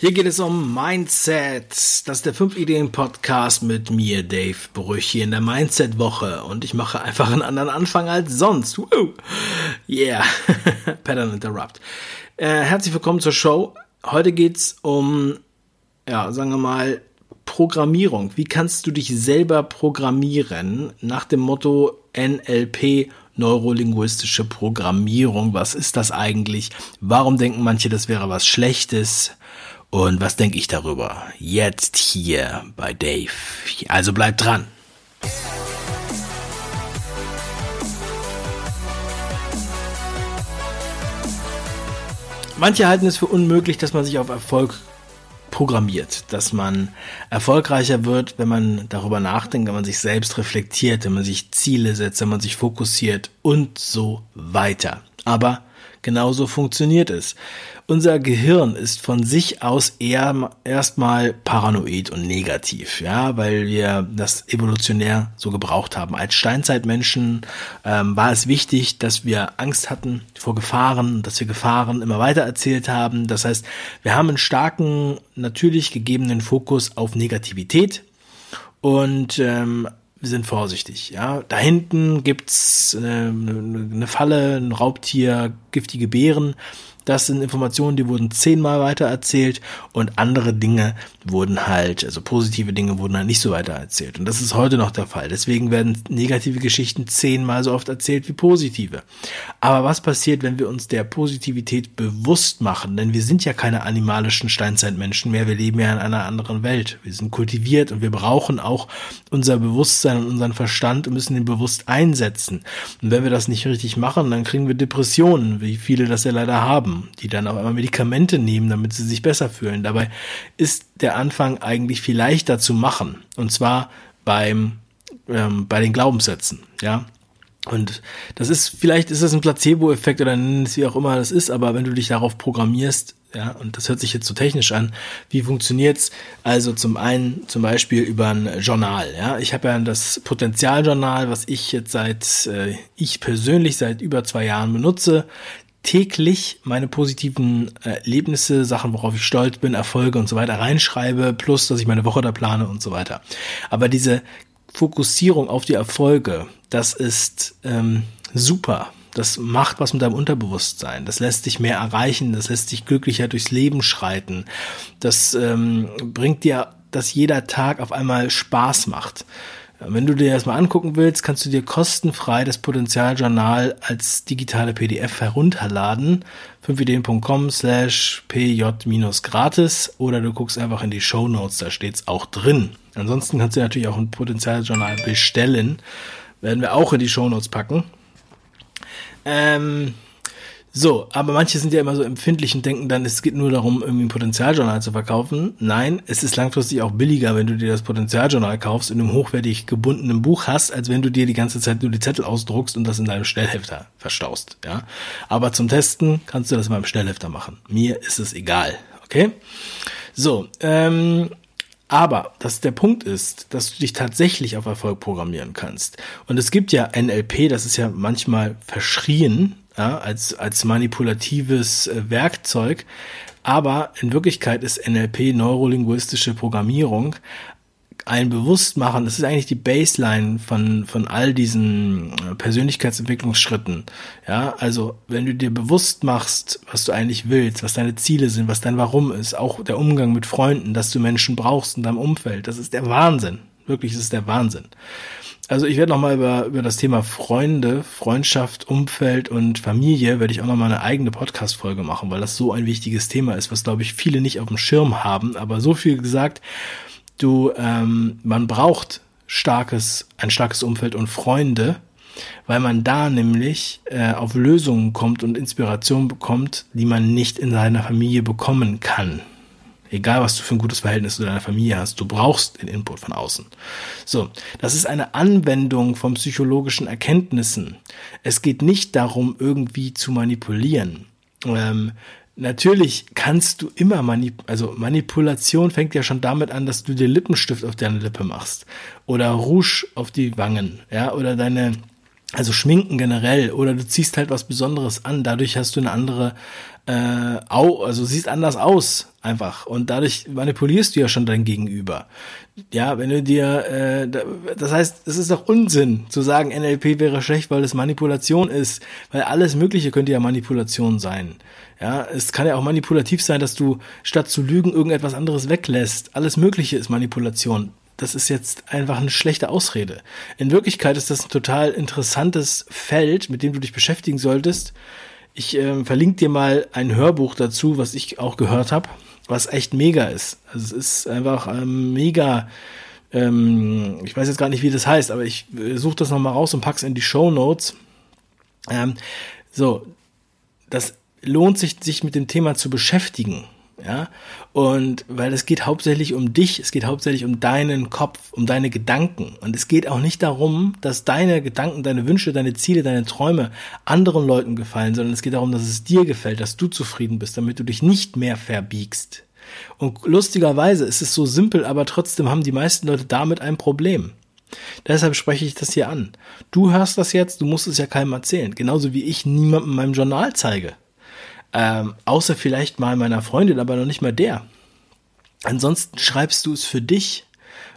Hier geht es um Mindset. Das ist der 5 Ideen Podcast mit mir, Dave Brüch, hier in der Mindset Woche. Und ich mache einfach einen anderen Anfang als sonst. Woo. Yeah. Pattern Interrupt. Äh, herzlich willkommen zur Show. Heute geht's um, ja, sagen wir mal, Programmierung. Wie kannst du dich selber programmieren? Nach dem Motto NLP, neurolinguistische Programmierung. Was ist das eigentlich? Warum denken manche, das wäre was Schlechtes? Und was denke ich darüber? Jetzt hier bei Dave. Also bleibt dran. Manche halten es für unmöglich, dass man sich auf Erfolg programmiert, dass man erfolgreicher wird, wenn man darüber nachdenkt, wenn man sich selbst reflektiert, wenn man sich Ziele setzt, wenn man sich fokussiert und so weiter. Aber Genauso funktioniert es. Unser Gehirn ist von sich aus eher erstmal paranoid und negativ, ja, weil wir das evolutionär so gebraucht haben. Als Steinzeitmenschen ähm, war es wichtig, dass wir Angst hatten vor Gefahren, dass wir Gefahren immer weiter erzählt haben. Das heißt, wir haben einen starken, natürlich gegebenen Fokus auf Negativität und ähm, wir sind vorsichtig. Ja, da hinten gibt's äh, eine Falle, ein Raubtier, giftige Beeren. Das sind Informationen, die wurden zehnmal weiter erzählt und andere Dinge wurden halt, also positive Dinge wurden halt nicht so weiter erzählt. Und das ist heute noch der Fall. Deswegen werden negative Geschichten zehnmal so oft erzählt wie positive. Aber was passiert, wenn wir uns der Positivität bewusst machen? Denn wir sind ja keine animalischen Steinzeitmenschen mehr. Wir leben ja in einer anderen Welt. Wir sind kultiviert und wir brauchen auch unser Bewusstsein und unseren Verstand und müssen den bewusst einsetzen. Und wenn wir das nicht richtig machen, dann kriegen wir Depressionen, wie viele das ja leider haben die dann auf einmal Medikamente nehmen, damit sie sich besser fühlen. Dabei ist der Anfang eigentlich viel leichter zu machen. Und zwar beim, ähm, bei den Glaubenssätzen, ja. Und das ist, vielleicht ist das ein Placebo-Effekt oder wie auch immer das ist, aber wenn du dich darauf programmierst, ja, und das hört sich jetzt so technisch an, wie funktioniert's? Also zum einen zum Beispiel über ein Journal, ja. Ich habe ja das Potenzialjournal, was ich jetzt seit, äh, ich persönlich seit über zwei Jahren benutze täglich meine positiven äh, Erlebnisse, Sachen, worauf ich stolz bin, Erfolge und so weiter reinschreibe, plus, dass ich meine Woche da plane und so weiter. Aber diese Fokussierung auf die Erfolge, das ist ähm, super. Das macht was mit deinem Unterbewusstsein. Das lässt dich mehr erreichen. Das lässt dich glücklicher durchs Leben schreiten. Das ähm, bringt dir, dass jeder Tag auf einmal Spaß macht. Wenn du dir das mal angucken willst, kannst du dir kostenfrei das Potenzialjournal als digitale PDF herunterladen. 5ideen.com slash pj-gratis oder du guckst einfach in die Show Notes, da steht's auch drin. Ansonsten kannst du natürlich auch ein Potenzialjournal bestellen. Werden wir auch in die Show Notes packen. Ähm, so, aber manche sind ja immer so empfindlich und denken dann, es geht nur darum, irgendwie ein Potenzialjournal zu verkaufen. Nein, es ist langfristig auch billiger, wenn du dir das Potenzialjournal kaufst und im hochwertig gebundenen Buch hast, als wenn du dir die ganze Zeit nur die Zettel ausdruckst und das in deinem Schnellhefter verstaust. Ja, aber zum Testen kannst du das mal im Schnellhefter machen. Mir ist es egal. Okay. So, ähm, aber dass der Punkt ist, dass du dich tatsächlich auf Erfolg programmieren kannst. Und es gibt ja NLP, das ist ja manchmal verschrien, ja, als, als manipulatives äh, Werkzeug. Aber in Wirklichkeit ist NLP, neurolinguistische Programmierung, ein Bewusstmachen, das ist eigentlich die Baseline von, von all diesen äh, Persönlichkeitsentwicklungsschritten. Ja, also wenn du dir bewusst machst, was du eigentlich willst, was deine Ziele sind, was dein Warum ist, auch der Umgang mit Freunden, dass du Menschen brauchst in deinem Umfeld, das ist der Wahnsinn. Wirklich, das ist der Wahnsinn. Also ich werde nochmal über, über das Thema Freunde, Freundschaft, Umfeld und Familie, werde ich auch nochmal eine eigene Podcast-Folge machen, weil das so ein wichtiges Thema ist, was, glaube ich, viele nicht auf dem Schirm haben. Aber so viel gesagt, du, ähm, man braucht starkes, ein starkes Umfeld und Freunde, weil man da nämlich äh, auf Lösungen kommt und Inspiration bekommt, die man nicht in seiner Familie bekommen kann. Egal, was du für ein gutes Verhältnis zu deiner Familie hast, du brauchst den Input von außen. So, das ist eine Anwendung von psychologischen Erkenntnissen. Es geht nicht darum, irgendwie zu manipulieren. Ähm, natürlich kannst du immer manip also Manipulation fängt ja schon damit an, dass du dir Lippenstift auf deine Lippe machst oder Rouge auf die Wangen, ja, oder deine Also Schminken generell oder du ziehst halt was Besonderes an, dadurch hast du eine andere, äh, au, also siehst anders aus einfach und dadurch manipulierst du ja schon dein Gegenüber. Ja, wenn du dir, äh, das heißt, es ist doch Unsinn zu sagen, NLP wäre schlecht, weil es Manipulation ist, weil alles Mögliche könnte ja Manipulation sein. Ja, es kann ja auch manipulativ sein, dass du statt zu lügen irgendetwas anderes weglässt. Alles Mögliche ist Manipulation das ist jetzt einfach eine schlechte Ausrede. In Wirklichkeit ist das ein total interessantes Feld, mit dem du dich beschäftigen solltest. Ich äh, verlinke dir mal ein Hörbuch dazu, was ich auch gehört habe, was echt mega ist. Also es ist einfach ähm, mega. Ähm, ich weiß jetzt gar nicht, wie das heißt, aber ich äh, suche das nochmal raus und pack's in die Show Notes. Ähm, so, das lohnt sich, sich mit dem Thema zu beschäftigen ja. Und weil es geht hauptsächlich um dich, es geht hauptsächlich um deinen Kopf, um deine Gedanken. Und es geht auch nicht darum, dass deine Gedanken, deine Wünsche, deine Ziele, deine Träume anderen Leuten gefallen, sondern es geht darum, dass es dir gefällt, dass du zufrieden bist, damit du dich nicht mehr verbiegst. Und lustigerweise ist es so simpel, aber trotzdem haben die meisten Leute damit ein Problem. Deshalb spreche ich das hier an. Du hörst das jetzt, du musst es ja keinem erzählen. Genauso wie ich niemandem in meinem Journal zeige. Ähm, außer vielleicht mal meiner Freundin, aber noch nicht mal der. Ansonsten schreibst du es für dich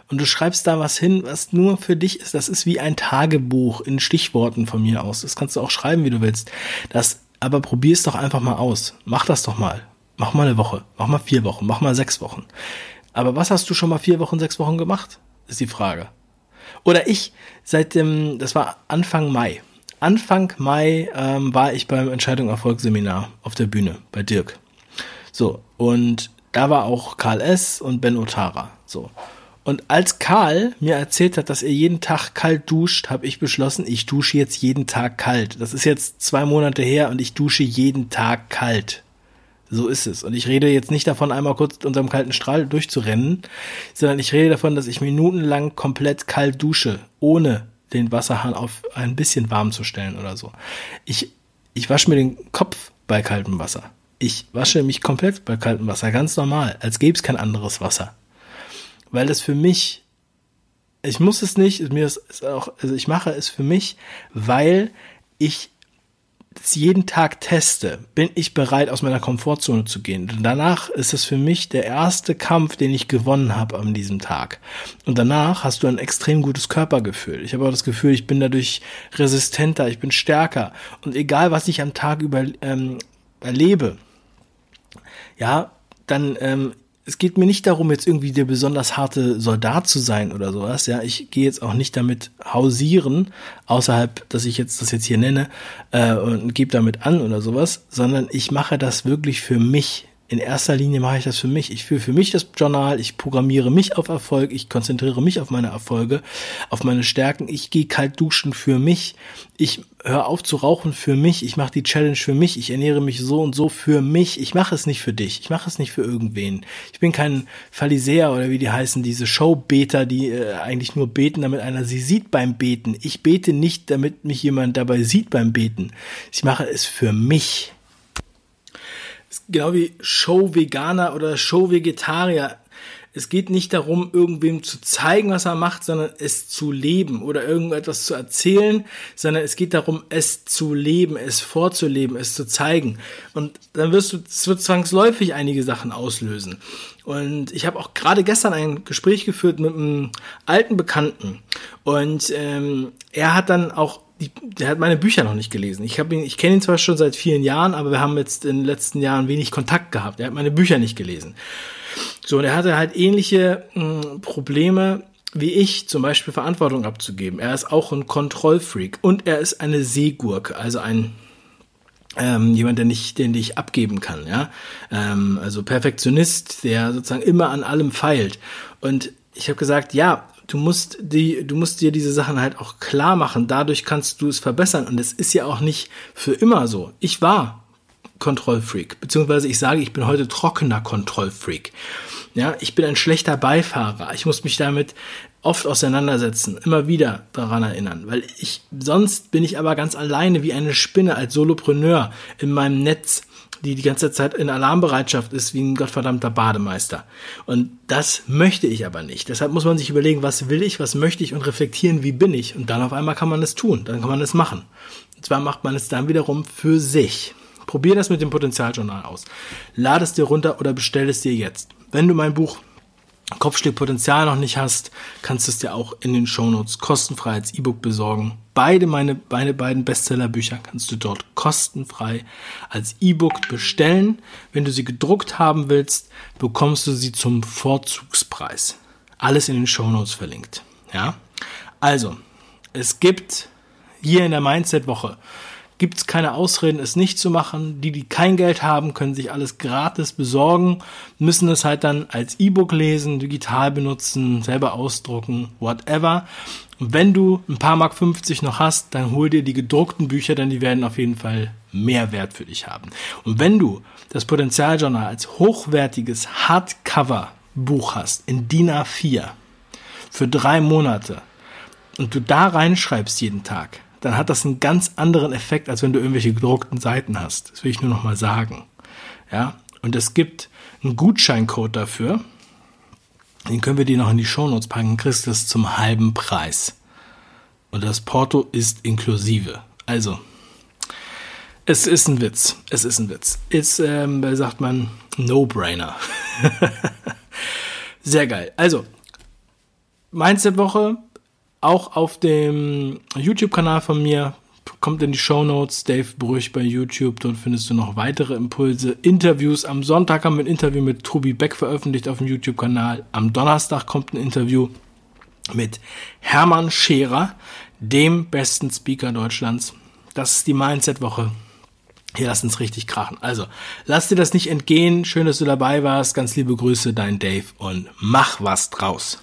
und du schreibst da was hin, was nur für dich ist. Das ist wie ein Tagebuch in Stichworten von mir aus. Das kannst du auch schreiben, wie du willst. Das, aber probier es doch einfach mal aus. Mach das doch mal. Mach mal eine Woche. Mach mal vier Wochen. Mach mal sechs Wochen. Aber was hast du schon mal vier Wochen, sechs Wochen gemacht? Ist die Frage. Oder ich, seit dem, das war Anfang Mai. Anfang Mai ähm, war ich beim Entscheidung Erfolg Seminar auf der Bühne bei Dirk. So, und da war auch Karl S. und Ben Otara. So. Und als Karl mir erzählt hat, dass er jeden Tag kalt duscht, habe ich beschlossen, ich dusche jetzt jeden Tag kalt. Das ist jetzt zwei Monate her und ich dusche jeden Tag kalt. So ist es. Und ich rede jetzt nicht davon, einmal kurz unserem kalten Strahl durchzurennen, sondern ich rede davon, dass ich minutenlang komplett kalt dusche, ohne den Wasserhahn auf ein bisschen warm zu stellen oder so. Ich, ich wasche mir den Kopf bei kaltem Wasser. Ich wasche mich komplett bei kaltem Wasser, ganz normal, als gäbe es kein anderes Wasser. Weil das für mich, ich muss es nicht, mir ist auch, also ich mache es für mich, weil ich jeden Tag teste, bin ich bereit, aus meiner Komfortzone zu gehen. Und danach ist es für mich der erste Kampf, den ich gewonnen habe an diesem Tag. Und danach hast du ein extrem gutes Körpergefühl. Ich habe auch das Gefühl, ich bin dadurch resistenter, ich bin stärker. Und egal, was ich am Tag über ähm, erlebe, ja, dann ähm, es geht mir nicht darum, jetzt irgendwie der besonders harte Soldat zu sein oder sowas. Ja, ich gehe jetzt auch nicht damit hausieren, außerhalb, dass ich jetzt das jetzt hier nenne äh, und gebe damit an oder sowas, sondern ich mache das wirklich für mich in erster Linie mache ich das für mich. Ich führe für mich das Journal, ich programmiere mich auf Erfolg, ich konzentriere mich auf meine Erfolge, auf meine Stärken. Ich gehe kalt duschen für mich. Ich höre auf zu rauchen für mich. Ich mache die Challenge für mich. Ich ernähre mich so und so für mich. Ich mache es nicht für dich. Ich mache es nicht für irgendwen. Ich bin kein Pharisäer oder wie die heißen, diese Showbeter, die äh, eigentlich nur beten, damit einer sie sieht beim Beten. Ich bete nicht, damit mich jemand dabei sieht beim Beten. Ich mache es für mich genau wie Show-Veganer oder Show-Vegetarier. Es geht nicht darum, irgendwem zu zeigen, was er macht, sondern es zu leben oder irgendetwas zu erzählen, sondern es geht darum, es zu leben, es vorzuleben, es zu zeigen. Und dann wirst du, es wird zwangsläufig einige Sachen auslösen. Und ich habe auch gerade gestern ein Gespräch geführt mit einem alten Bekannten. Und ähm, er hat dann auch der hat meine Bücher noch nicht gelesen. Ich ich kenne ihn zwar schon seit vielen Jahren, aber wir haben jetzt in den letzten Jahren wenig Kontakt gehabt. Er hat meine Bücher nicht gelesen. So, und er hatte halt ähnliche mh, hm, Probleme wie ich, zum Beispiel Verantwortung abzugeben. Er ist auch ein Kontrollfreak und er ist eine Seegurke, also ein ähm, jemand, der nicht, den ich abgeben kann, ja. Ähm, also Perfektionist, der sozusagen immer an allem feilt. Und ich habe gesagt, ja, du musst die, du musst dir diese Sachen halt auch klar machen. Dadurch kannst du es verbessern. Und es ist ja auch nicht für immer so. Ich war Kontrollfreak, beziehungsweise ich sage, ich bin heute trockener Kontrollfreak. Ja, ich bin ein schlechter Beifahrer. Ich muss mich damit oft auseinandersetzen, immer wieder daran erinnern, weil ich sonst bin ich aber ganz alleine wie eine Spinne als Solopreneur in meinem Netz die die ganze Zeit in Alarmbereitschaft ist, wie ein gottverdammter Bademeister. Und das möchte ich aber nicht. Deshalb muss man sich überlegen, was will ich, was möchte ich und reflektieren, wie bin ich. Und dann auf einmal kann man es tun, dann kann man es machen. Und zwar macht man es dann wiederum für sich. Probier das mit dem Potenzialjournal aus. Lade es dir runter oder bestell es dir jetzt. Wenn du mein Buch Kopfstück Potenzial noch nicht hast, kannst du es dir auch in den Shownotes kostenfrei als E-Book besorgen. Beide meine, meine beiden Bestsellerbücher kannst du dort kostenfrei als E-Book bestellen. Wenn du sie gedruckt haben willst, bekommst du sie zum Vorzugspreis. Alles in den Shownotes verlinkt. Ja? Also, es gibt hier in der Mindset-Woche gibt es keine Ausreden, es nicht zu machen. Die, die kein Geld haben, können sich alles gratis besorgen, müssen es halt dann als E-Book lesen, digital benutzen, selber ausdrucken, whatever. Und wenn du ein paar Mark 50 noch hast, dann hol dir die gedruckten Bücher, denn die werden auf jeden Fall mehr Wert für dich haben. Und wenn du das Potenzialjournal als hochwertiges Hardcover-Buch hast, in DIN A4, für drei Monate, und du da reinschreibst jeden Tag, dann hat das einen ganz anderen Effekt, als wenn du irgendwelche gedruckten Seiten hast. Das will ich nur noch mal sagen. Ja, und es gibt einen Gutscheincode dafür. Den können wir dir noch in die Shownotes packen. Kriegst das zum halben Preis. Und das Porto ist inklusive. Also, es ist ein Witz. Es ist ein Witz. Ist, ähm, sagt man, No-Brainer. Sehr geil. Also, Mindset-Woche auch auf dem YouTube-Kanal von mir kommt in die Show Notes Dave Brüch bei YouTube. Dort findest du noch weitere Impulse, Interviews. Am Sonntag haben wir ein Interview mit Tobi Beck veröffentlicht auf dem YouTube-Kanal. Am Donnerstag kommt ein Interview mit Hermann Scherer, dem besten Speaker Deutschlands. Das ist die Mindset-Woche. Hier lass uns richtig krachen. Also, lass dir das nicht entgehen. Schön, dass du dabei warst. Ganz liebe Grüße, dein Dave und mach was draus.